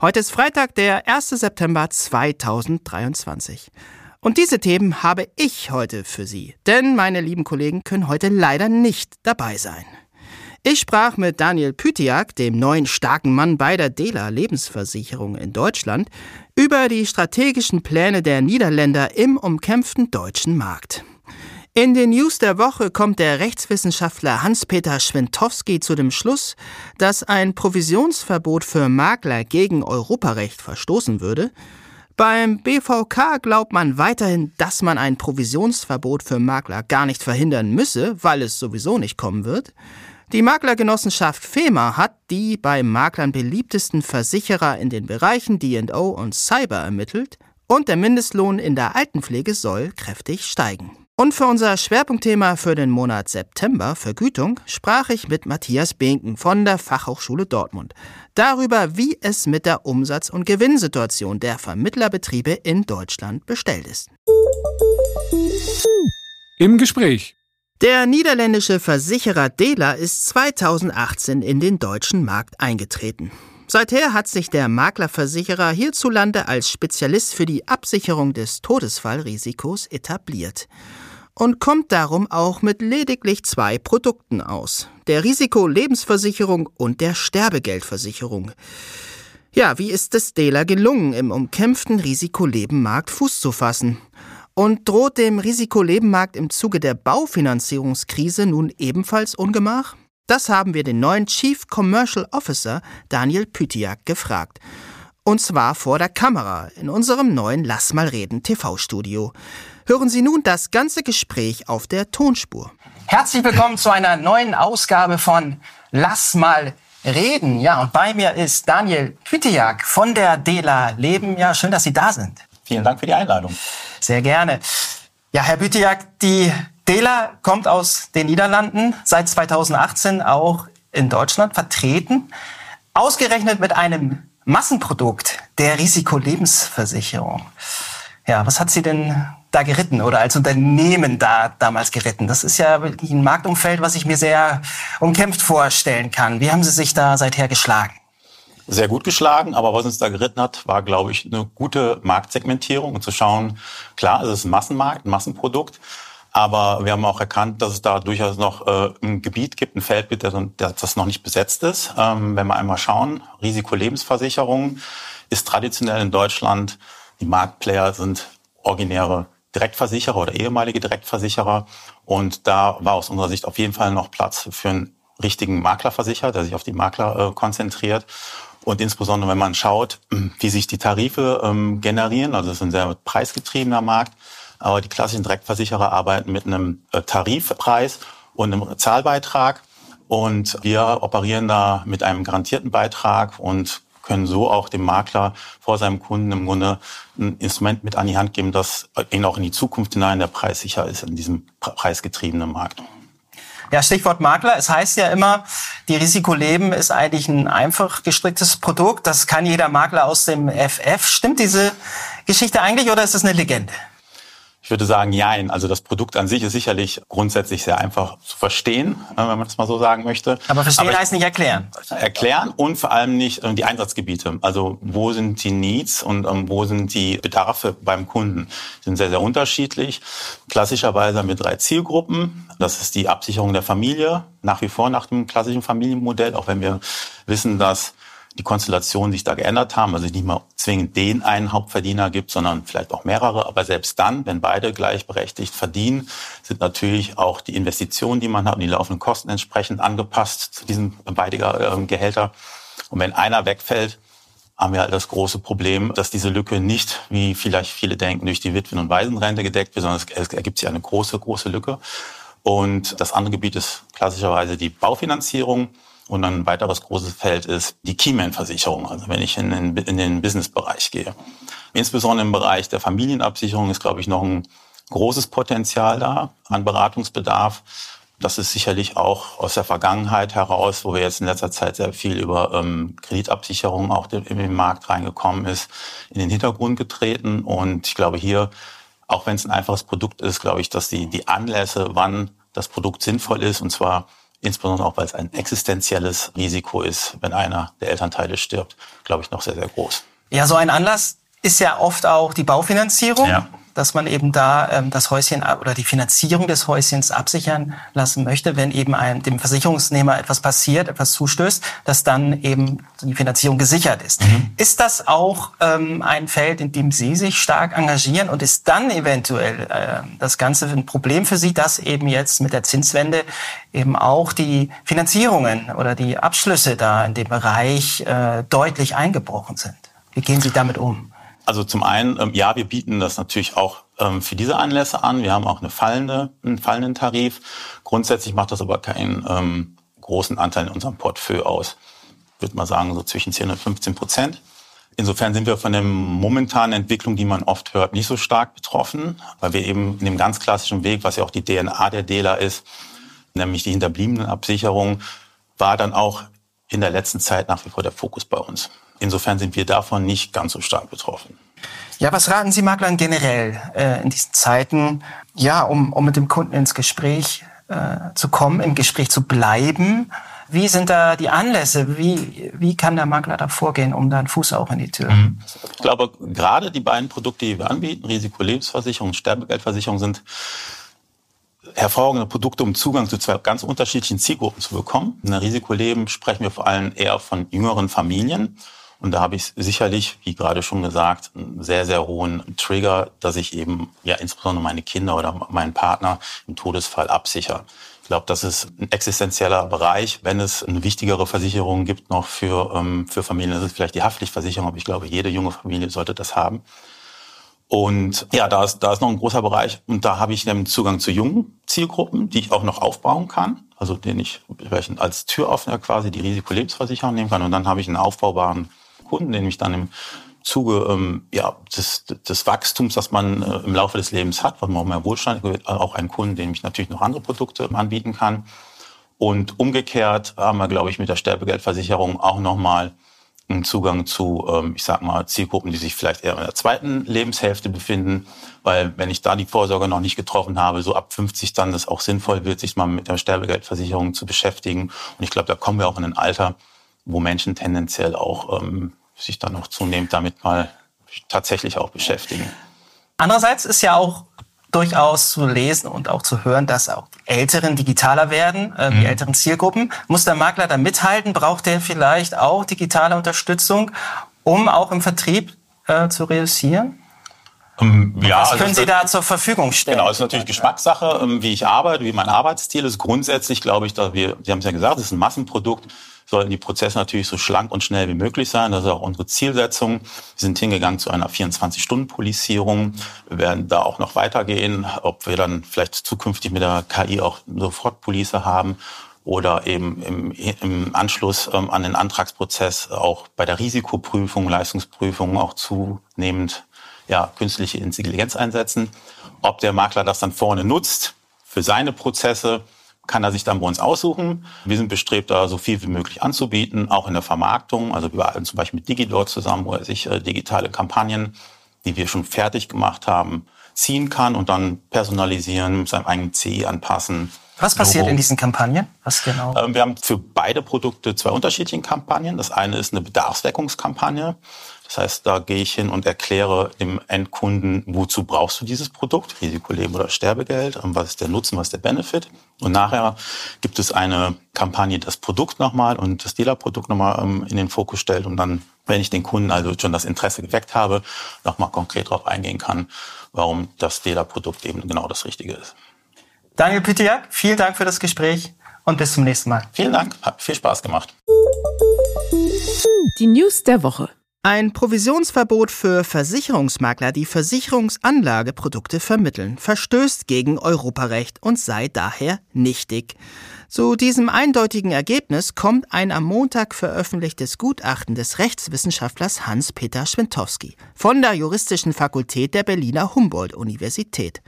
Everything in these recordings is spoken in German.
Heute ist Freitag, der 1. September 2023. Und diese Themen habe ich heute für Sie, denn meine lieben Kollegen können heute leider nicht dabei sein. Ich sprach mit Daniel Pytiak, dem neuen starken Mann bei der Dela Lebensversicherung in Deutschland, über die strategischen Pläne der Niederländer im umkämpften deutschen Markt. In den News der Woche kommt der Rechtswissenschaftler Hans-Peter Schwentowski zu dem Schluss, dass ein Provisionsverbot für Makler gegen Europarecht verstoßen würde. Beim BVK glaubt man weiterhin, dass man ein Provisionsverbot für Makler gar nicht verhindern müsse, weil es sowieso nicht kommen wird. Die Maklergenossenschaft FEMA hat die bei Maklern beliebtesten Versicherer in den Bereichen D&O und Cyber ermittelt und der Mindestlohn in der Altenpflege soll kräftig steigen. Und für unser Schwerpunktthema für den Monat September, Vergütung, sprach ich mit Matthias Binken von der Fachhochschule Dortmund darüber, wie es mit der Umsatz- und Gewinnsituation der Vermittlerbetriebe in Deutschland bestellt ist. Im Gespräch. Der niederländische Versicherer Dela ist 2018 in den deutschen Markt eingetreten. Seither hat sich der Maklerversicherer hierzulande als Spezialist für die Absicherung des Todesfallrisikos etabliert und kommt darum auch mit lediglich zwei Produkten aus, der Risikolebensversicherung und der Sterbegeldversicherung. Ja, wie ist es Dela gelungen, im umkämpften Risikolebenmarkt Fuß zu fassen? Und droht dem Risikolebenmarkt im Zuge der Baufinanzierungskrise nun ebenfalls Ungemach? Das haben wir den neuen Chief Commercial Officer Daniel Pytiak gefragt. Und zwar vor der Kamera in unserem neuen Lass mal reden TV-Studio. Hören Sie nun das ganze Gespräch auf der Tonspur. Herzlich willkommen zu einer neuen Ausgabe von Lass mal reden. Ja, und bei mir ist Daniel Pytiak von der Dela Leben. Ja, schön, dass Sie da sind. Vielen Dank für die Einladung. Sehr gerne. Ja, Herr Pytiak, die Dela kommt aus den Niederlanden, seit 2018 auch in Deutschland vertreten. Ausgerechnet mit einem Massenprodukt der Risikolebensversicherung. Ja, was hat Sie denn da geritten oder als Unternehmen da damals geritten? Das ist ja ein Marktumfeld, was ich mir sehr umkämpft vorstellen kann. Wie haben Sie sich da seither geschlagen? Sehr gut geschlagen, aber was uns da geritten hat, war, glaube ich, eine gute Marktsegmentierung und zu schauen, klar, es ist ein Massenmarkt, ein Massenprodukt, aber wir haben auch erkannt, dass es da durchaus noch äh, ein Gebiet gibt, ein Feld gibt, das noch nicht besetzt ist. Ähm, wenn wir einmal schauen, Risikolebensversicherung ist traditionell in Deutschland, die Marktplayer sind originäre Direktversicherer oder ehemalige Direktversicherer. Und da war aus unserer Sicht auf jeden Fall noch Platz für einen richtigen Maklerversicherer, der sich auf die Makler äh, konzentriert. Und insbesondere, wenn man schaut, wie sich die Tarife ähm, generieren, also es ist ein sehr preisgetriebener Markt, aber die klassischen Direktversicherer arbeiten mit einem äh, Tarifpreis und einem Zahlbeitrag. Und wir operieren da mit einem garantierten Beitrag und können so auch dem Makler vor seinem Kunden im Grunde ein Instrument mit an die Hand geben, das ihn auch in die Zukunft hinein der Preis sicher ist in diesem preisgetriebenen Markt. Ja, Stichwort Makler. Es heißt ja immer, die Risikoleben ist eigentlich ein einfach gestricktes Produkt. Das kann jeder Makler aus dem FF. Stimmt diese Geschichte eigentlich oder ist es eine Legende? Ich würde sagen, nein. Also das Produkt an sich ist sicherlich grundsätzlich sehr einfach zu verstehen, äh, wenn man das mal so sagen möchte. Aber verstehen Aber heißt nicht erklären. Erklären und vor allem nicht die Einsatzgebiete. Also wo sind die Needs und ähm, wo sind die Bedarfe beim Kunden? Die sind sehr, sehr unterschiedlich. Klassischerweise haben wir drei Zielgruppen. Das ist die Absicherung der Familie, nach wie vor nach dem klassischen Familienmodell, auch wenn wir wissen, dass die Konstellationen sich da geändert haben, also nicht mal zwingend den einen Hauptverdiener gibt, sondern vielleicht auch mehrere. Aber selbst dann, wenn beide gleichberechtigt verdienen, sind natürlich auch die Investitionen, die man hat und die laufenden Kosten entsprechend angepasst zu diesen beiden äh, Gehälter. Und wenn einer wegfällt, haben wir halt das große Problem, dass diese Lücke nicht, wie vielleicht viele denken, durch die Witwen- und Waisenrente gedeckt wird, sondern es ergibt sich eine große, große Lücke. Und das andere Gebiet ist klassischerweise die Baufinanzierung. Und ein weiteres großes Feld ist die Keyman-Versicherung, also wenn ich in den, in den Business-Bereich gehe. Insbesondere im Bereich der Familienabsicherung ist, glaube ich, noch ein großes Potenzial da an Beratungsbedarf. Das ist sicherlich auch aus der Vergangenheit heraus, wo wir jetzt in letzter Zeit sehr viel über ähm, Kreditabsicherung auch in den Markt reingekommen ist, in den Hintergrund getreten. Und ich glaube hier, auch wenn es ein einfaches Produkt ist, glaube ich, dass die, die Anlässe, wann das Produkt sinnvoll ist, und zwar insbesondere auch, weil es ein existenzielles Risiko ist, wenn einer der Elternteile stirbt, glaube ich, noch sehr, sehr groß. Ja, so ein Anlass ist ja oft auch die Baufinanzierung. Ja dass man eben da ähm, das Häuschen oder die Finanzierung des Häuschens absichern lassen möchte, wenn eben einem, dem Versicherungsnehmer etwas passiert, etwas zustößt, dass dann eben die Finanzierung gesichert ist. Mhm. Ist das auch ähm, ein Feld, in dem Sie sich stark engagieren und ist dann eventuell äh, das Ganze ein Problem für Sie, dass eben jetzt mit der Zinswende eben auch die Finanzierungen oder die Abschlüsse da in dem Bereich äh, deutlich eingebrochen sind? Wie gehen Sie damit um? Also zum einen, ähm, ja, wir bieten das natürlich auch ähm, für diese Anlässe an. Wir haben auch eine fallende, einen fallenden Tarif. Grundsätzlich macht das aber keinen ähm, großen Anteil in unserem Portfolio aus. Ich würde mal sagen, so zwischen 10 und 15 Prozent. Insofern sind wir von der momentanen Entwicklung, die man oft hört, nicht so stark betroffen, weil wir eben in dem ganz klassischen Weg, was ja auch die DNA der Dealer ist, nämlich die hinterbliebenen Absicherung, war dann auch in der letzten Zeit nach wie vor der Fokus bei uns. Insofern sind wir davon nicht ganz so stark betroffen. Ja, was raten Sie Maklern generell äh, in diesen Zeiten, ja, um, um mit dem Kunden ins Gespräch äh, zu kommen, im Gespräch zu bleiben? Wie sind da die Anlässe? Wie, wie kann der Makler da vorgehen, um da einen Fuß auch in die Tür? Mhm. Ich glaube, gerade die beiden Produkte, die wir anbieten, Risikolebensversicherung und Sterbegeldversicherung, sind hervorragende Produkte, um Zugang zu zwei ganz unterschiedlichen Zielgruppen zu bekommen. In der Risikoleben sprechen wir vor allem eher von jüngeren Familien und da habe ich sicherlich, wie gerade schon gesagt, einen sehr, sehr hohen Trigger, dass ich eben ja insbesondere meine Kinder oder meinen Partner im Todesfall absichere. Ich glaube, das ist ein existenzieller Bereich. Wenn es eine wichtigere Versicherung gibt noch für, ähm, für Familien, das ist vielleicht die Haftpflichtversicherung, aber ich glaube, jede junge Familie sollte das haben. Und ja, da ist, da ist noch ein großer Bereich und da habe ich einen Zugang zu jungen Zielgruppen, die ich auch noch aufbauen kann, also den ich als Türöffner quasi die Risikolebensversicherung nehmen kann und dann habe ich einen aufbaubaren Kunden, den ich dann im Zuge ähm, ja, des, des Wachstums, das man äh, im Laufe des Lebens hat, was man auch mehr Wohlstand, auch einen Kunden, dem ich natürlich noch andere Produkte anbieten kann. Und umgekehrt haben wir, glaube ich, mit der Sterbegeldversicherung auch nochmal einen Zugang zu, ähm, ich sag mal, Zielgruppen, die sich vielleicht eher in der zweiten Lebenshälfte befinden. Weil wenn ich da die Vorsorge noch nicht getroffen habe, so ab 50 dann das auch sinnvoll wird, sich mal mit der Sterbegeldversicherung zu beschäftigen. Und ich glaube, da kommen wir auch in ein Alter, wo Menschen tendenziell auch ähm, sich dann noch zunehmend damit mal tatsächlich auch beschäftigen. Andererseits ist ja auch durchaus zu lesen und auch zu hören, dass auch die Älteren digitaler werden, äh, die mhm. älteren Zielgruppen. Muss der Makler da mithalten? Braucht er vielleicht auch digitale Unterstützung, um auch im Vertrieb äh, zu reüssieren? Um, ähm, ja, Was können also, Sie da zur Verfügung stellen? Genau, es ist natürlich Geschmackssache, ähm, wie ich arbeite, wie mein Arbeitsstil ist. Grundsätzlich glaube ich, dass wir, Sie haben es ja gesagt, es ist ein Massenprodukt sollten die Prozesse natürlich so schlank und schnell wie möglich sein. Das ist auch unsere Zielsetzung. Wir sind hingegangen zu einer 24-Stunden-Polizierung. Wir werden da auch noch weitergehen, ob wir dann vielleicht zukünftig mit der KI auch sofort Police haben oder eben im, im Anschluss ähm, an den Antragsprozess auch bei der Risikoprüfung, Leistungsprüfung auch zunehmend ja, künstliche Intelligenz einsetzen. Ob der Makler das dann vorne nutzt für seine Prozesse, kann er sich dann bei uns aussuchen. Wir sind bestrebt, da so viel wie möglich anzubieten, auch in der Vermarktung. Also wir arbeiten zum Beispiel mit Digidor zusammen, wo er sich äh, digitale Kampagnen, die wir schon fertig gemacht haben, ziehen kann und dann personalisieren, seinem eigenen CI anpassen. Was passiert Logo. in diesen Kampagnen? Was genau? Ähm, wir haben für beide Produkte zwei unterschiedliche Kampagnen. Das eine ist eine Bedarfsweckungskampagne. Das heißt, da gehe ich hin und erkläre dem Endkunden, wozu brauchst du dieses Produkt, Risikoleben oder Sterbegeld, und was ist der Nutzen, was ist der Benefit. Und nachher gibt es eine Kampagne, das Produkt nochmal und das Dealer-Produkt nochmal ähm, in den Fokus stellt und dann, wenn ich den Kunden also schon das Interesse geweckt habe, nochmal konkret darauf eingehen kann, warum das Dealer-Produkt eben genau das Richtige ist. Daniel Pütiak, vielen Dank für das Gespräch und bis zum nächsten Mal. Vielen Dank, hat viel Spaß gemacht. Die News der Woche. Ein Provisionsverbot für Versicherungsmakler, die Versicherungsanlageprodukte vermitteln, verstößt gegen Europarecht und sei daher nichtig. Zu diesem eindeutigen Ergebnis kommt ein am Montag veröffentlichtes Gutachten des Rechtswissenschaftlers Hans-Peter Schwintowski von der Juristischen Fakultät der Berliner Humboldt-Universität.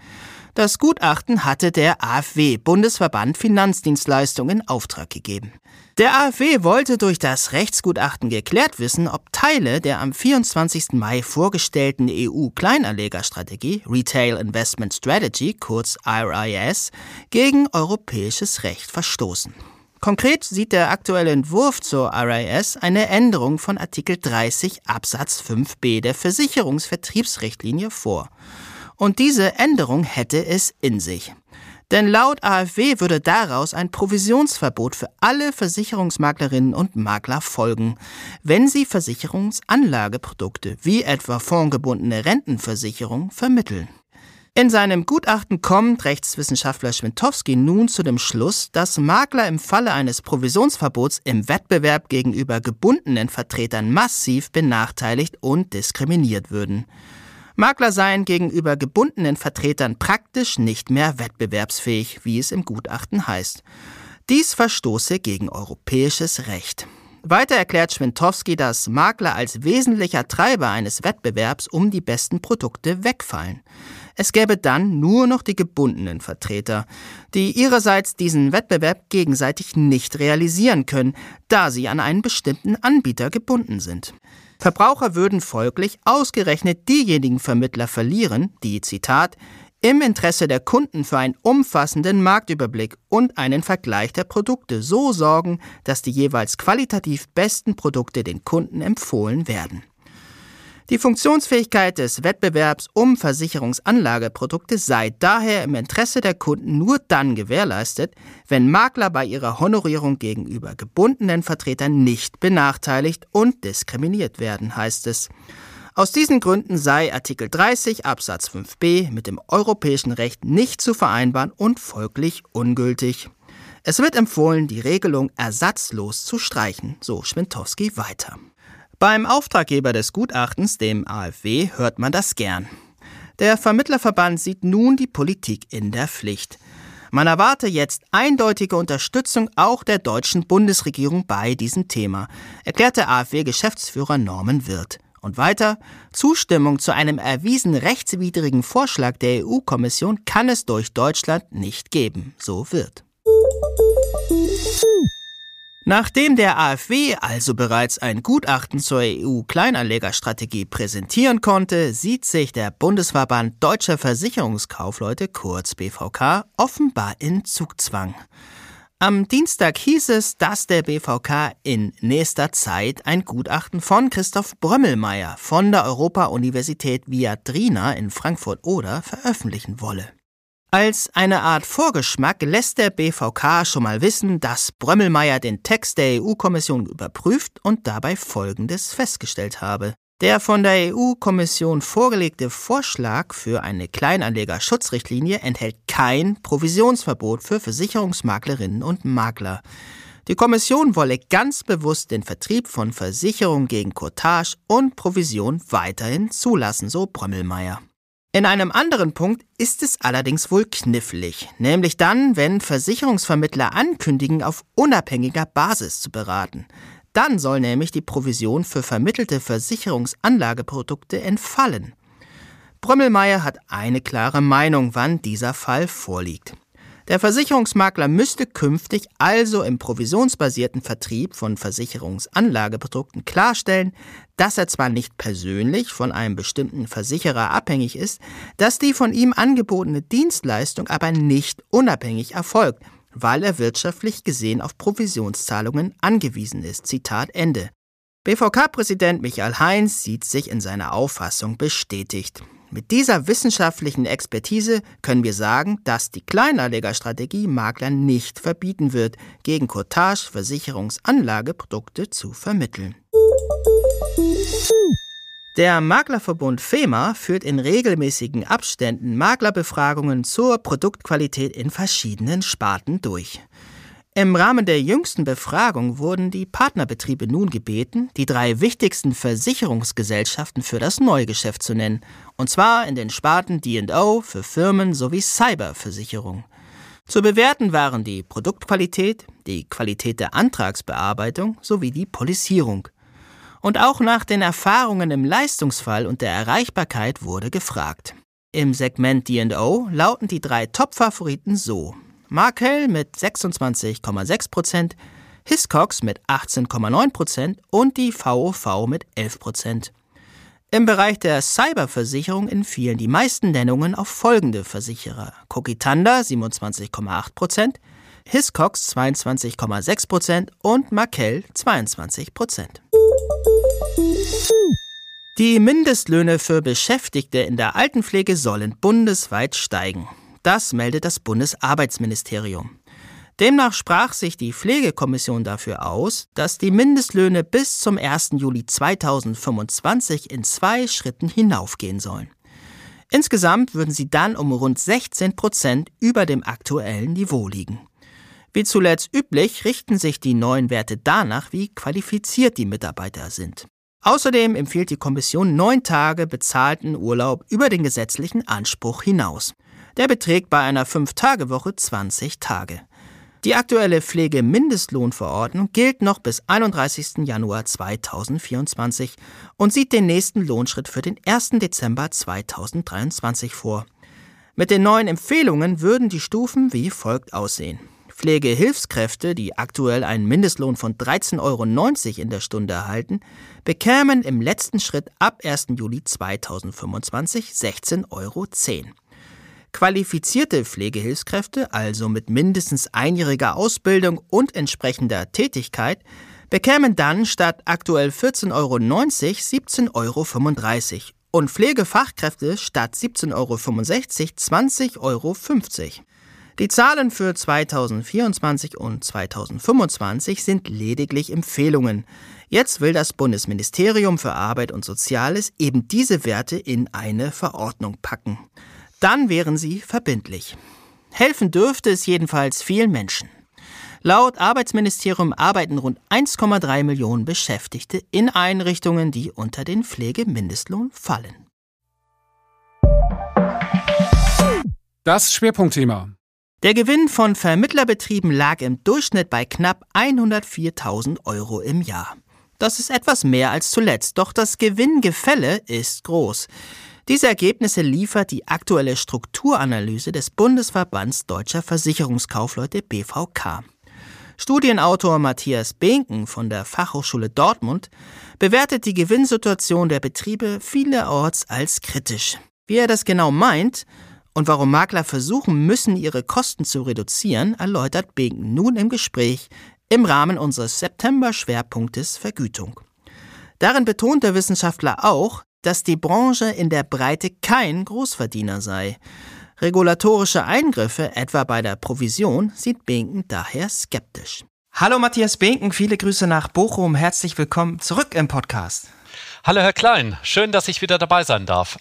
Das Gutachten hatte der AfW Bundesverband Finanzdienstleistungen in Auftrag gegeben. Der AfW wollte durch das Rechtsgutachten geklärt wissen, ob Teile der am 24. Mai vorgestellten EU-Kleinanlegerstrategie Retail Investment Strategy, kurz RIS, gegen europäisches Recht verstoßen. Konkret sieht der aktuelle Entwurf zur RIS eine Änderung von Artikel 30 Absatz 5b der Versicherungsvertriebsrichtlinie vor. Und diese Änderung hätte es in sich. Denn laut AfW würde daraus ein Provisionsverbot für alle Versicherungsmaklerinnen und Makler folgen, wenn sie Versicherungsanlageprodukte wie etwa fondgebundene Rentenversicherung vermitteln. In seinem Gutachten kommt Rechtswissenschaftler Schwintowski nun zu dem Schluss, dass Makler im Falle eines Provisionsverbots im Wettbewerb gegenüber gebundenen Vertretern massiv benachteiligt und diskriminiert würden. Makler seien gegenüber gebundenen Vertretern praktisch nicht mehr wettbewerbsfähig, wie es im Gutachten heißt. Dies verstoße gegen europäisches Recht. Weiter erklärt Schwintowski, dass Makler als wesentlicher Treiber eines Wettbewerbs um die besten Produkte wegfallen. Es gäbe dann nur noch die gebundenen Vertreter, die ihrerseits diesen Wettbewerb gegenseitig nicht realisieren können, da sie an einen bestimmten Anbieter gebunden sind. Verbraucher würden folglich ausgerechnet diejenigen Vermittler verlieren, die, Zitat, im Interesse der Kunden für einen umfassenden Marktüberblick und einen Vergleich der Produkte so sorgen, dass die jeweils qualitativ besten Produkte den Kunden empfohlen werden. Die Funktionsfähigkeit des Wettbewerbs um Versicherungsanlageprodukte sei daher im Interesse der Kunden nur dann gewährleistet, wenn Makler bei ihrer Honorierung gegenüber gebundenen Vertretern nicht benachteiligt und diskriminiert werden, heißt es. Aus diesen Gründen sei Artikel 30 Absatz 5b mit dem europäischen Recht nicht zu vereinbaren und folglich ungültig. Es wird empfohlen, die Regelung ersatzlos zu streichen, so Schwintowski weiter. Beim Auftraggeber des Gutachtens, dem AfW, hört man das gern. Der Vermittlerverband sieht nun die Politik in der Pflicht. Man erwarte jetzt eindeutige Unterstützung auch der deutschen Bundesregierung bei diesem Thema, erklärte AfW-Geschäftsführer Norman Wirth. Und weiter, Zustimmung zu einem erwiesen rechtswidrigen Vorschlag der EU-Kommission kann es durch Deutschland nicht geben, so wird. Nachdem der AfW also bereits ein Gutachten zur EU-Kleinanlegerstrategie präsentieren konnte, sieht sich der Bundesverband Deutscher Versicherungskaufleute kurz BVK offenbar in Zugzwang. Am Dienstag hieß es, dass der BVK in nächster Zeit ein Gutachten von Christoph Brömmelmeier von der Europa-Universität Viadrina in Frankfurt-Oder veröffentlichen wolle. Als eine Art Vorgeschmack lässt der BVK schon mal wissen, dass Brömmelmeier den Text der EU-Kommission überprüft und dabei Folgendes festgestellt habe. Der von der EU-Kommission vorgelegte Vorschlag für eine Kleinanlegerschutzrichtlinie enthält kein Provisionsverbot für Versicherungsmaklerinnen und Makler. Die Kommission wolle ganz bewusst den Vertrieb von Versicherungen gegen Cottage und Provision weiterhin zulassen, so Brömmelmeier. In einem anderen Punkt ist es allerdings wohl knifflig, nämlich dann, wenn Versicherungsvermittler ankündigen, auf unabhängiger Basis zu beraten. Dann soll nämlich die Provision für vermittelte Versicherungsanlageprodukte entfallen. Brömmelmeier hat eine klare Meinung, wann dieser Fall vorliegt. Der Versicherungsmakler müsste künftig also im provisionsbasierten Vertrieb von Versicherungsanlageprodukten klarstellen, dass er zwar nicht persönlich von einem bestimmten Versicherer abhängig ist, dass die von ihm angebotene Dienstleistung aber nicht unabhängig erfolgt, weil er wirtschaftlich gesehen auf Provisionszahlungen angewiesen ist. Zitat Ende. BVK-Präsident Michael Heinz sieht sich in seiner Auffassung bestätigt. Mit dieser wissenschaftlichen Expertise können wir sagen, dass die Kleinanlegerstrategie Maklern nicht verbieten wird, gegen Cottage Versicherungsanlageprodukte zu vermitteln. Der Maklerverbund FEMA führt in regelmäßigen Abständen Maklerbefragungen zur Produktqualität in verschiedenen Sparten durch. Im Rahmen der jüngsten Befragung wurden die Partnerbetriebe nun gebeten, die drei wichtigsten Versicherungsgesellschaften für das Neugeschäft zu nennen, und zwar in den Sparten D&O für Firmen sowie Cyberversicherung. Zu bewerten waren die Produktqualität, die Qualität der Antragsbearbeitung sowie die Polizierung. Und auch nach den Erfahrungen im Leistungsfall und der Erreichbarkeit wurde gefragt. Im Segment D&O lauten die drei Top-Favoriten so. Markel mit 26,6%, Hiscox mit 18,9% und die VOV mit 11%. Im Bereich der Cyberversicherung entfielen die meisten Nennungen auf folgende Versicherer: Cogitanda 27,8%, Hiscox 22,6% und Markel 22%. Die Mindestlöhne für Beschäftigte in der Altenpflege sollen bundesweit steigen. Das meldet das Bundesarbeitsministerium. Demnach sprach sich die Pflegekommission dafür aus, dass die Mindestlöhne bis zum 1. Juli 2025 in zwei Schritten hinaufgehen sollen. Insgesamt würden sie dann um rund 16 Prozent über dem aktuellen Niveau liegen. Wie zuletzt üblich richten sich die neuen Werte danach, wie qualifiziert die Mitarbeiter sind. Außerdem empfiehlt die Kommission neun Tage bezahlten Urlaub über den gesetzlichen Anspruch hinaus. Der beträgt bei einer Fünf-Tage-Woche 20 Tage. Die aktuelle Pflegemindestlohnverordnung gilt noch bis 31. Januar 2024 und sieht den nächsten Lohnschritt für den 1. Dezember 2023 vor. Mit den neuen Empfehlungen würden die Stufen wie folgt aussehen. Pflegehilfskräfte, die aktuell einen Mindestlohn von 13,90 Euro in der Stunde erhalten, bekämen im letzten Schritt ab 1. Juli 2025 16,10 Euro. Qualifizierte Pflegehilfskräfte, also mit mindestens einjähriger Ausbildung und entsprechender Tätigkeit, bekämen dann statt aktuell 14,90 Euro 17,35 Euro und Pflegefachkräfte statt 17,65 Euro 20,50 Euro. Die Zahlen für 2024 und 2025 sind lediglich Empfehlungen. Jetzt will das Bundesministerium für Arbeit und Soziales eben diese Werte in eine Verordnung packen. Dann wären sie verbindlich. Helfen dürfte es jedenfalls vielen Menschen. Laut Arbeitsministerium arbeiten rund 1,3 Millionen Beschäftigte in Einrichtungen, die unter den Pflegemindestlohn fallen. Das Schwerpunktthema. Der Gewinn von Vermittlerbetrieben lag im Durchschnitt bei knapp 104.000 Euro im Jahr. Das ist etwas mehr als zuletzt, doch das Gewinngefälle ist groß. Diese Ergebnisse liefert die aktuelle Strukturanalyse des Bundesverbands Deutscher Versicherungskaufleute BVK. Studienautor Matthias Benken von der Fachhochschule Dortmund bewertet die Gewinnsituation der Betriebe vielerorts als kritisch. Wie er das genau meint und warum Makler versuchen müssen, ihre Kosten zu reduzieren, erläutert Benken nun im Gespräch im Rahmen unseres September-Schwerpunktes Vergütung. Darin betont der Wissenschaftler auch, dass die Branche in der Breite kein Großverdiener sei. Regulatorische Eingriffe, etwa bei der Provision, sieht Binken daher skeptisch. Hallo Matthias Binken, viele Grüße nach Bochum. Herzlich willkommen zurück im Podcast. Hallo Herr Klein, schön, dass ich wieder dabei sein darf.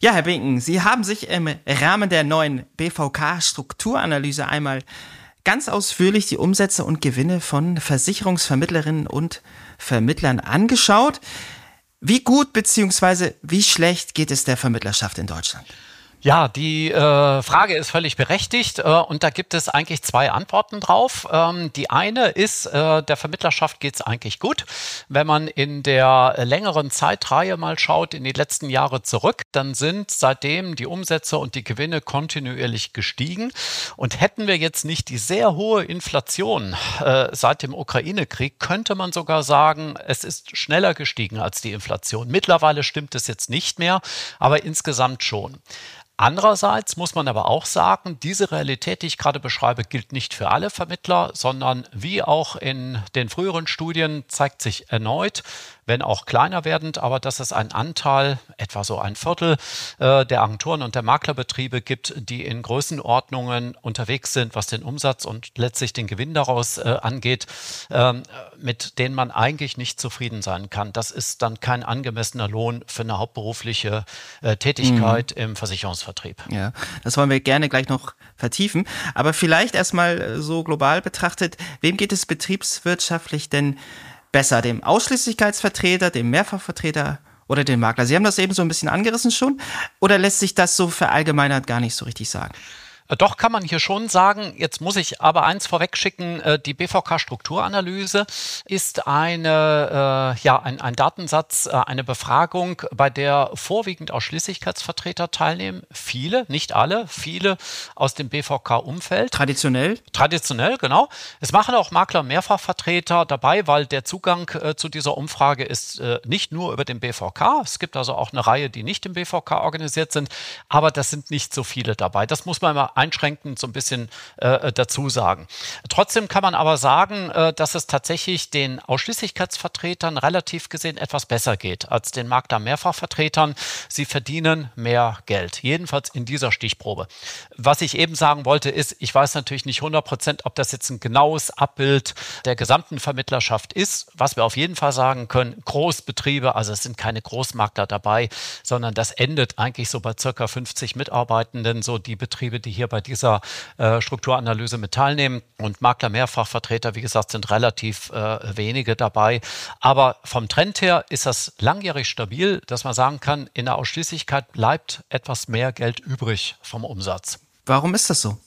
Ja, Herr Binken, Sie haben sich im Rahmen der neuen BVK-Strukturanalyse einmal ganz ausführlich die Umsätze und Gewinne von Versicherungsvermittlerinnen und Vermittlern angeschaut. Wie gut bzw. wie schlecht geht es der Vermittlerschaft in Deutschland? Ja, die äh, Frage ist völlig berechtigt äh, und da gibt es eigentlich zwei Antworten drauf. Ähm, die eine ist, äh, der Vermittlerschaft geht es eigentlich gut. Wenn man in der längeren Zeitreihe mal schaut, in die letzten Jahre zurück, dann sind seitdem die Umsätze und die Gewinne kontinuierlich gestiegen. Und hätten wir jetzt nicht die sehr hohe Inflation äh, seit dem Ukraine-Krieg, könnte man sogar sagen, es ist schneller gestiegen als die Inflation. Mittlerweile stimmt es jetzt nicht mehr, aber insgesamt schon. Andererseits muss man aber auch sagen, diese Realität, die ich gerade beschreibe, gilt nicht für alle Vermittler, sondern wie auch in den früheren Studien zeigt sich erneut, wenn auch kleiner werdend, aber dass es einen Anteil, etwa so ein Viertel äh, der Agenturen und der Maklerbetriebe gibt, die in Größenordnungen unterwegs sind, was den Umsatz und letztlich den Gewinn daraus äh, angeht, ähm, mit denen man eigentlich nicht zufrieden sein kann. Das ist dann kein angemessener Lohn für eine hauptberufliche äh, Tätigkeit mhm. im Versicherungsvertrieb. Ja, das wollen wir gerne gleich noch vertiefen. Aber vielleicht erstmal äh, so global betrachtet, wem geht es betriebswirtschaftlich denn besser? Dem Ausschließlichkeitsvertreter, dem Mehrfachvertreter oder dem Makler? Sie haben das eben so ein bisschen angerissen schon. Oder lässt sich das so verallgemeinert gar nicht so richtig sagen? Äh, doch kann man hier schon sagen, jetzt muss ich aber eins vorwegschicken, äh, die BVK-Strukturanalyse ist eine, äh, ja, ein, ein Datensatz, eine Befragung, bei der vorwiegend Ausschließlichkeitsvertreter teilnehmen. Viele, nicht alle, viele aus dem BVK-Umfeld. Traditionell? Traditionell, genau. Es machen auch Makler Mehrfachvertreter dabei, weil der Zugang zu dieser Umfrage ist nicht nur über den BVK. Es gibt also auch eine Reihe, die nicht im BVK organisiert sind, aber das sind nicht so viele dabei. Das muss man mal einschränkend so ein bisschen äh, dazu sagen. Trotzdem kann man aber sagen, äh, dass es tatsächlich den Ausschließlichkeitsvertretern relativ gesehen etwas besser geht als den Makler-Mehrfachvertretern. Sie verdienen mehr Geld, jedenfalls in dieser Stichprobe. Was ich eben sagen wollte, ist, ich weiß natürlich nicht 100 Prozent, ob das jetzt ein genaues Abbild der gesamten Vermittlerschaft ist. Was wir auf jeden Fall sagen können, Großbetriebe, also es sind keine Großmakler dabei, sondern das endet eigentlich so bei circa 50 Mitarbeitenden, so die Betriebe, die hier hier bei dieser äh, Strukturanalyse mit teilnehmen. Und Makler-Mehrfachvertreter, wie gesagt, sind relativ äh, wenige dabei. Aber vom Trend her ist das langjährig stabil, dass man sagen kann, in der Ausschließlichkeit bleibt etwas mehr Geld übrig vom Umsatz. Warum ist das so?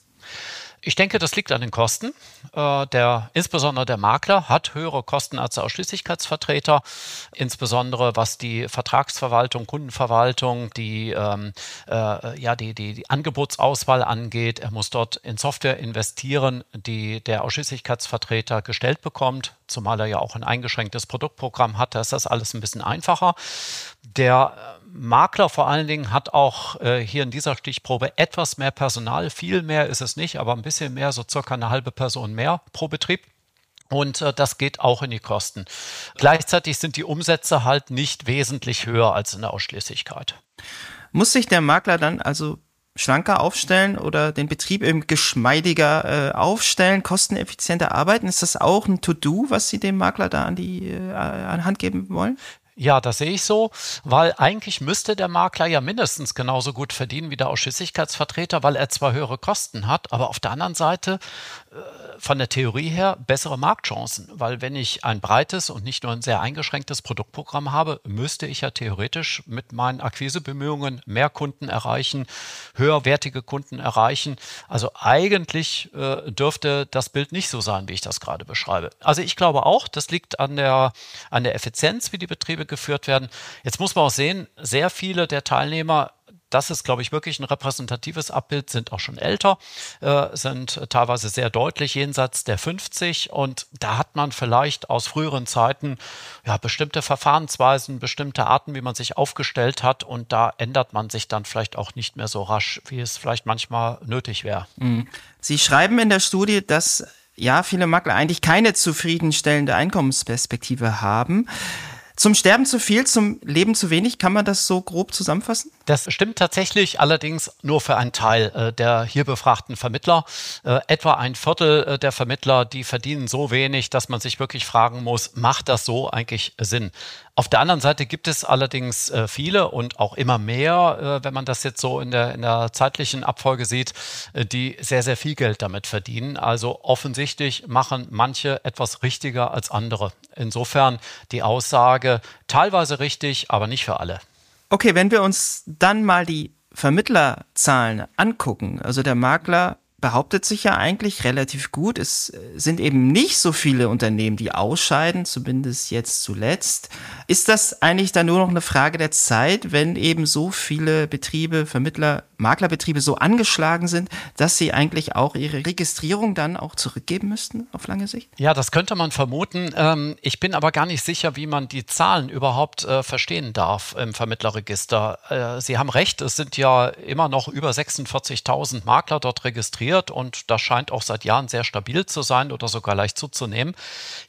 Ich denke, das liegt an den Kosten. Äh, der, insbesondere der Makler hat höhere Kosten als der Ausschließlichkeitsvertreter, insbesondere was die Vertragsverwaltung, Kundenverwaltung, die, ähm, äh, ja, die, die, die Angebotsauswahl angeht. Er muss dort in Software investieren, die der Ausschließlichkeitsvertreter gestellt bekommt, zumal er ja auch ein eingeschränktes Produktprogramm hat. Da ist das alles ein bisschen einfacher. Der Makler vor allen Dingen hat auch äh, hier in dieser Stichprobe etwas mehr Personal. Viel mehr ist es nicht, aber ein bisschen mehr, so circa eine halbe Person mehr pro Betrieb. Und äh, das geht auch in die Kosten. Gleichzeitig sind die Umsätze halt nicht wesentlich höher als in der Ausschließlichkeit. Muss sich der Makler dann also schlanker aufstellen oder den Betrieb eben geschmeidiger äh, aufstellen, kosteneffizienter arbeiten? Ist das auch ein To-Do, was Sie dem Makler da an die äh, an Hand geben wollen? Ja, das sehe ich so, weil eigentlich müsste der Makler ja mindestens genauso gut verdienen wie der Ausschließlichkeitsvertreter, weil er zwar höhere Kosten hat, aber auf der anderen Seite äh, von der Theorie her bessere Marktchancen, weil wenn ich ein breites und nicht nur ein sehr eingeschränktes Produktprogramm habe, müsste ich ja theoretisch mit meinen Akquisebemühungen mehr Kunden erreichen, höherwertige Kunden erreichen. Also eigentlich äh, dürfte das Bild nicht so sein, wie ich das gerade beschreibe. Also ich glaube auch, das liegt an der, an der Effizienz, wie die Betriebe geführt werden. Jetzt muss man auch sehen, sehr viele der Teilnehmer das ist, glaube ich, wirklich ein repräsentatives Abbild, sind auch schon älter, äh, sind teilweise sehr deutlich jenseits der 50 und da hat man vielleicht aus früheren Zeiten ja bestimmte Verfahrensweisen, bestimmte Arten, wie man sich aufgestellt hat und da ändert man sich dann vielleicht auch nicht mehr so rasch, wie es vielleicht manchmal nötig wäre. Mhm. Sie schreiben in der Studie, dass ja viele Makler eigentlich keine zufriedenstellende Einkommensperspektive haben. Zum Sterben zu viel, zum Leben zu wenig, kann man das so grob zusammenfassen? Das stimmt tatsächlich, allerdings nur für einen Teil äh, der hier befragten Vermittler. Äh, etwa ein Viertel äh, der Vermittler, die verdienen so wenig, dass man sich wirklich fragen muss, macht das so eigentlich Sinn? Auf der anderen Seite gibt es allerdings äh, viele und auch immer mehr, äh, wenn man das jetzt so in der, in der zeitlichen Abfolge sieht, äh, die sehr, sehr viel Geld damit verdienen. Also offensichtlich machen manche etwas richtiger als andere. Insofern die Aussage teilweise richtig, aber nicht für alle. Okay, wenn wir uns dann mal die Vermittlerzahlen angucken, also der Makler behauptet sich ja eigentlich relativ gut. Es äh, sind eben nicht so viele Unternehmen, die ausscheiden, zumindest jetzt zuletzt. Ist das eigentlich dann nur noch eine Frage der Zeit, wenn eben so viele Betriebe, Vermittler Maklerbetriebe so angeschlagen sind, dass sie eigentlich auch ihre Registrierung dann auch zurückgeben müssten auf lange Sicht? Ja, das könnte man vermuten. Ähm, ich bin aber gar nicht sicher, wie man die Zahlen überhaupt äh, verstehen darf im Vermittlerregister. Äh, sie haben recht, es sind ja immer noch über 46.000 Makler dort registriert und das scheint auch seit Jahren sehr stabil zu sein oder sogar leicht zuzunehmen.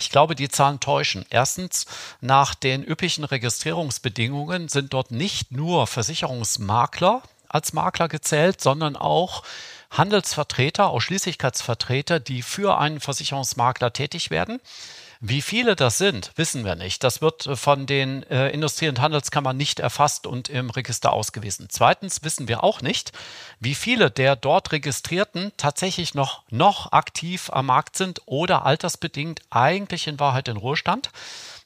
Ich glaube, die Zahlen täuschen. Erstens, nach den üblichen Registrierungsbedingungen sind dort nicht nur Versicherungsmakler als Makler gezählt, sondern auch Handelsvertreter, Ausschließlichkeitsvertreter, die für einen Versicherungsmakler tätig werden. Wie viele das sind, wissen wir nicht. Das wird von den äh, Industrie- und Handelskammern nicht erfasst und im Register ausgewiesen. Zweitens wissen wir auch nicht, wie viele der dort Registrierten tatsächlich noch, noch aktiv am Markt sind oder altersbedingt eigentlich in Wahrheit in Ruhestand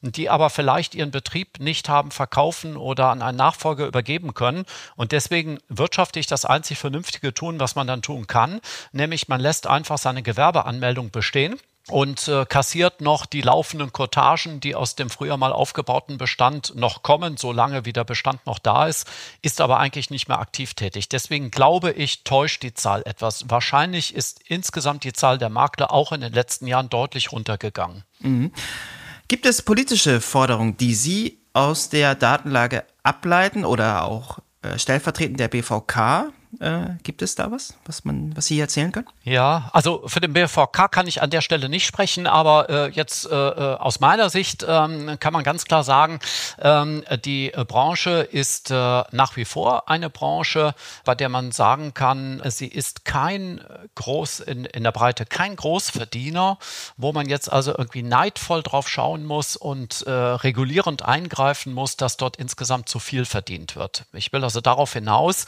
die aber vielleicht ihren Betrieb nicht haben verkaufen oder an einen Nachfolger übergeben können und deswegen wirtschaftlich das einzig Vernünftige tun, was man dann tun kann, nämlich man lässt einfach seine Gewerbeanmeldung bestehen und äh, kassiert noch die laufenden Kotagen, die aus dem früher mal aufgebauten Bestand noch kommen, solange wie der Bestand noch da ist, ist aber eigentlich nicht mehr aktiv tätig. Deswegen glaube ich, täuscht die Zahl etwas. Wahrscheinlich ist insgesamt die Zahl der Makler auch in den letzten Jahren deutlich runtergegangen. Mhm. Gibt es politische Forderungen, die Sie aus der Datenlage ableiten oder auch äh, stellvertretend der BVK äh, gibt es da was, was, man, was Sie erzählen können? Ja, also für den BVK kann ich an der Stelle nicht sprechen, aber äh, jetzt äh, äh, aus meiner Sicht ähm, kann man ganz klar sagen, ähm, die Branche ist äh, nach wie vor eine Branche, bei der man sagen kann, sie ist kein Groß in, in der Breite, kein Großverdiener, wo man jetzt also irgendwie neidvoll drauf schauen muss und äh, regulierend eingreifen muss, dass dort insgesamt zu viel verdient wird. Ich will also darauf hinaus,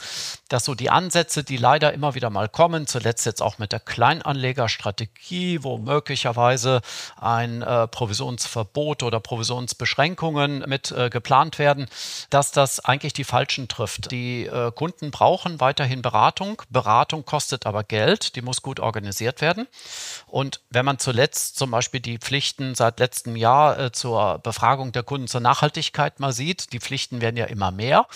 dass so die Ansätze, die leider immer wieder mal kommen, zuletzt jetzt auch mit der Kleinanlegerstrategie, wo möglicherweise ein äh, Provisionsverbot oder Provisionsbeschränkungen mit äh, geplant werden, dass das eigentlich die Falschen trifft. Die äh, Kunden brauchen weiterhin Beratung. Beratung kostet aber Geld, die muss gut organisiert werden. Und wenn man zuletzt zum Beispiel die Pflichten seit letztem Jahr äh, zur Befragung der Kunden zur Nachhaltigkeit mal sieht, die Pflichten werden ja immer mehr.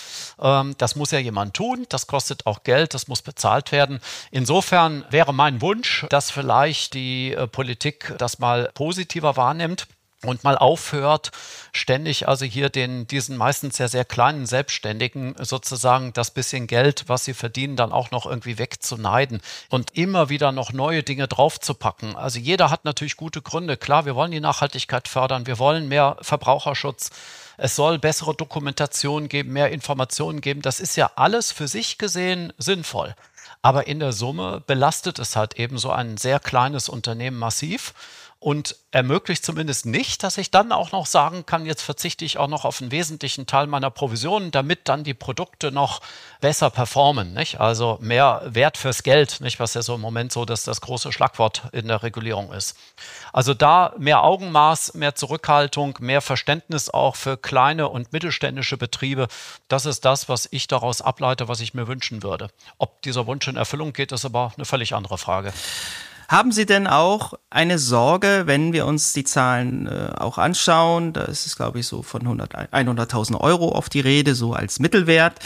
Ähm, das muss ja jemand tun, das kostet auch Geld. Geld, das muss bezahlt werden. Insofern wäre mein Wunsch, dass vielleicht die äh, Politik das mal positiver wahrnimmt und mal aufhört, ständig also hier den, diesen meistens sehr, sehr kleinen Selbstständigen sozusagen das bisschen Geld, was sie verdienen, dann auch noch irgendwie wegzuneiden und immer wieder noch neue Dinge draufzupacken. Also jeder hat natürlich gute Gründe. Klar, wir wollen die Nachhaltigkeit fördern, wir wollen mehr Verbraucherschutz. Es soll bessere Dokumentation geben, mehr Informationen geben. Das ist ja alles für sich gesehen sinnvoll. Aber in der Summe belastet es halt eben so ein sehr kleines Unternehmen massiv und ermöglicht zumindest nicht, dass ich dann auch noch sagen kann, jetzt verzichte ich auch noch auf einen wesentlichen Teil meiner Provisionen, damit dann die Produkte noch besser performen. Nicht? Also mehr Wert fürs Geld, nicht? was ja so im Moment so dass das große Schlagwort in der Regulierung ist. Also da mehr Augenmaß, mehr Zurückhaltung, mehr Verständnis auch für kleine und mittelständische Betriebe. Das ist das, was ich daraus ableite, was ich mir wünschen würde. Ob dieser Wunsch in Erfüllung geht, ist aber eine völlig andere Frage. Haben Sie denn auch eine Sorge, wenn wir uns die Zahlen äh, auch anschauen, da ist es, glaube ich, so von 100.000 Euro auf die Rede, so als Mittelwert,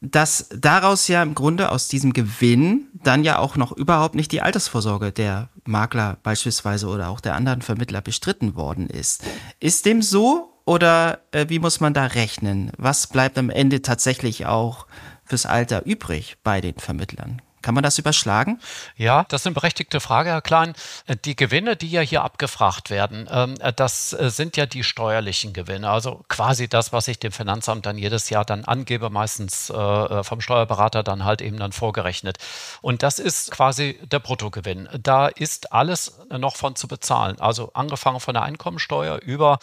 dass daraus ja im Grunde aus diesem Gewinn dann ja auch noch überhaupt nicht die Altersvorsorge der Makler beispielsweise oder auch der anderen Vermittler bestritten worden ist. Ist dem so oder äh, wie muss man da rechnen? Was bleibt am Ende tatsächlich auch fürs Alter übrig bei den Vermittlern? Kann man das überschlagen? Ja, das ist eine berechtigte Frage, Herr Klein. Äh, die Gewinne, die ja hier abgefragt werden, ähm, äh, das äh, sind ja die steuerlichen Gewinne. Also quasi das, was ich dem Finanzamt dann jedes Jahr dann angebe, meistens vom Steuerberater dann halt eben dann vorgerechnet. Und das ist quasi der Bruttogewinn. Da ist alles noch von zu bezahlen. Also angefangen von der Einkommensteuer über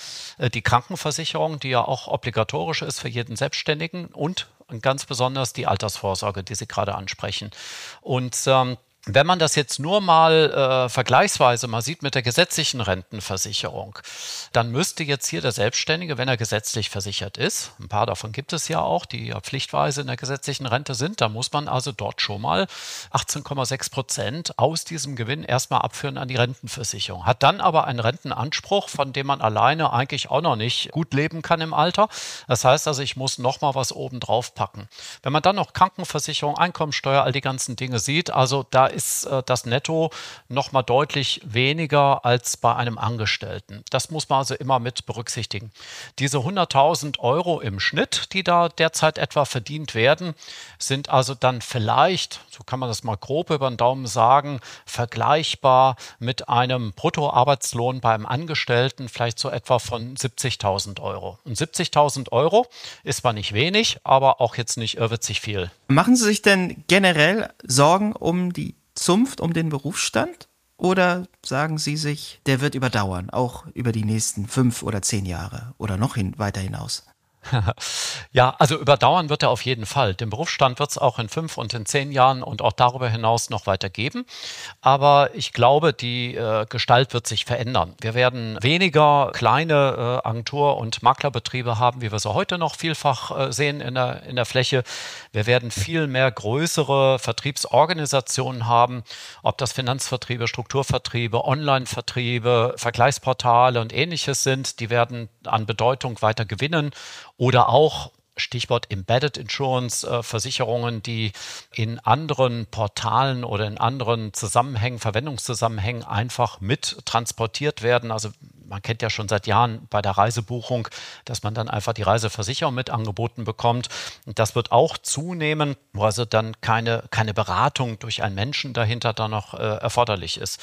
die Krankenversicherung, die ja auch obligatorisch ist für jeden Selbstständigen und und ganz besonders die Altersvorsorge, die Sie gerade ansprechen. Und ähm, Wenn man das jetzt nur mal äh, vergleichsweise mal sieht mit der gesetzlichen Rentenversicherung, dann müsste jetzt hier der Selbstständige, wenn er gesetzlich versichert ist, ein paar davon gibt es ja auch, die ja pflichtweise in der gesetzlichen Rente sind, da muss man also dort schon mal 18,6 Prozent aus diesem Gewinn erstmal abführen an die Rentenversicherung. Hat dann aber einen Rentenanspruch, von dem man alleine eigentlich auch noch nicht gut leben kann im Alter. Das heißt also, ich muss noch mal was oben drauf packen. Wenn man dann noch Krankenversicherung, Einkommensteuer, all die ganzen Dinge sieht, also da ist äh, das Netto noch mal deutlich weniger als bei einem Angestellten. Das muss man also immer mit berücksichtigen. Diese 100.000 Euro im Schnitt, die da derzeit etwa verdient werden, sind also dann vielleicht, so kann man das mal grob über den Daumen sagen, vergleichbar mit einem Bruttoarbeitslohn beim Angestellten vielleicht so etwa von 70.000 Euro. Und 70.000 Euro ist zwar nicht wenig, aber auch jetzt nicht irrwitzig viel. Machen Sie sich denn generell Sorgen um die Zunft, um den Berufsstand? Oder sagen Sie sich, der wird überdauern, auch über die nächsten fünf oder zehn Jahre oder noch hin, weiter hinaus? Ja, also überdauern wird er auf jeden Fall. Den Berufsstand wird es auch in fünf und in zehn Jahren und auch darüber hinaus noch weiter geben. Aber ich glaube, die äh, Gestalt wird sich verändern. Wir werden weniger kleine äh, Agentur- und Maklerbetriebe haben, wie wir sie heute noch vielfach äh, sehen in der, in der Fläche. Wir werden viel mehr größere Vertriebsorganisationen haben, ob das Finanzvertriebe, Strukturvertriebe, Online-Vertriebe, Vergleichsportale und ähnliches sind. Die werden an Bedeutung weiter gewinnen oder auch Stichwort Embedded Insurance, äh, Versicherungen, die in anderen Portalen oder in anderen Zusammenhängen, Verwendungszusammenhängen einfach mit transportiert werden. Also man kennt ja schon seit Jahren bei der Reisebuchung, dass man dann einfach die Reiseversicherung mit angeboten bekommt. Und das wird auch zunehmen, wo also dann keine, keine Beratung durch einen Menschen dahinter dann noch äh, erforderlich ist.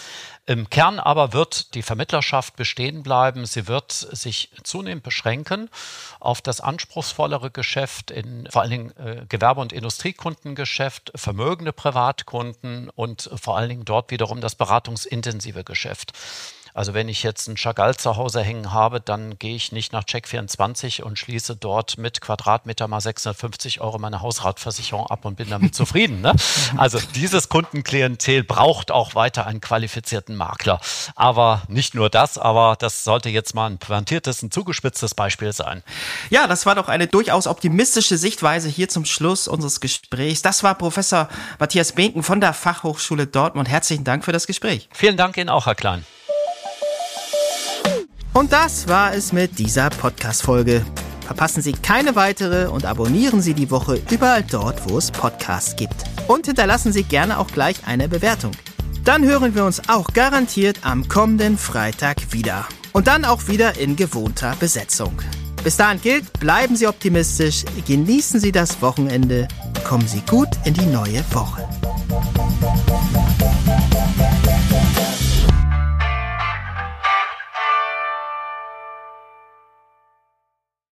Im Kern aber wird die Vermittlerschaft bestehen bleiben. Sie wird sich zunehmend beschränken auf das anspruchsvollere Geschäft, in vor allen Dingen äh, Gewerbe- und Industriekundengeschäft, vermögende Privatkunden und vor allen Dingen dort wiederum das beratungsintensive Geschäft. Also wenn ich jetzt einen Chagall zu Hause hängen habe, dann gehe ich nicht nach Check24 und schließe dort mit Quadratmeter mal 650 Euro meine Hausratversicherung ab und bin damit zufrieden. Ne? Also dieses Kundenklientel braucht auch weiter einen qualifizierten Makler. Aber nicht nur das, aber das sollte jetzt mal ein pointiertes, ein zugespitztes Beispiel sein. Ja, das war doch eine durchaus optimistische Sichtweise hier zum Schluss unseres Gesprächs. Das war Professor Matthias Benken von der Fachhochschule Dortmund. Herzlichen Dank für das Gespräch. Vielen Dank Ihnen auch, Herr Klein. Und das war es mit dieser Podcast-Folge. Verpassen Sie keine weitere und abonnieren Sie die Woche überall dort, wo es Podcasts gibt. Und hinterlassen Sie gerne auch gleich eine Bewertung. Dann hören wir uns auch garantiert am kommenden Freitag wieder. Und dann auch wieder in gewohnter Besetzung. Bis dahin gilt, bleiben Sie optimistisch, genießen Sie das Wochenende, kommen Sie gut in die neue Woche.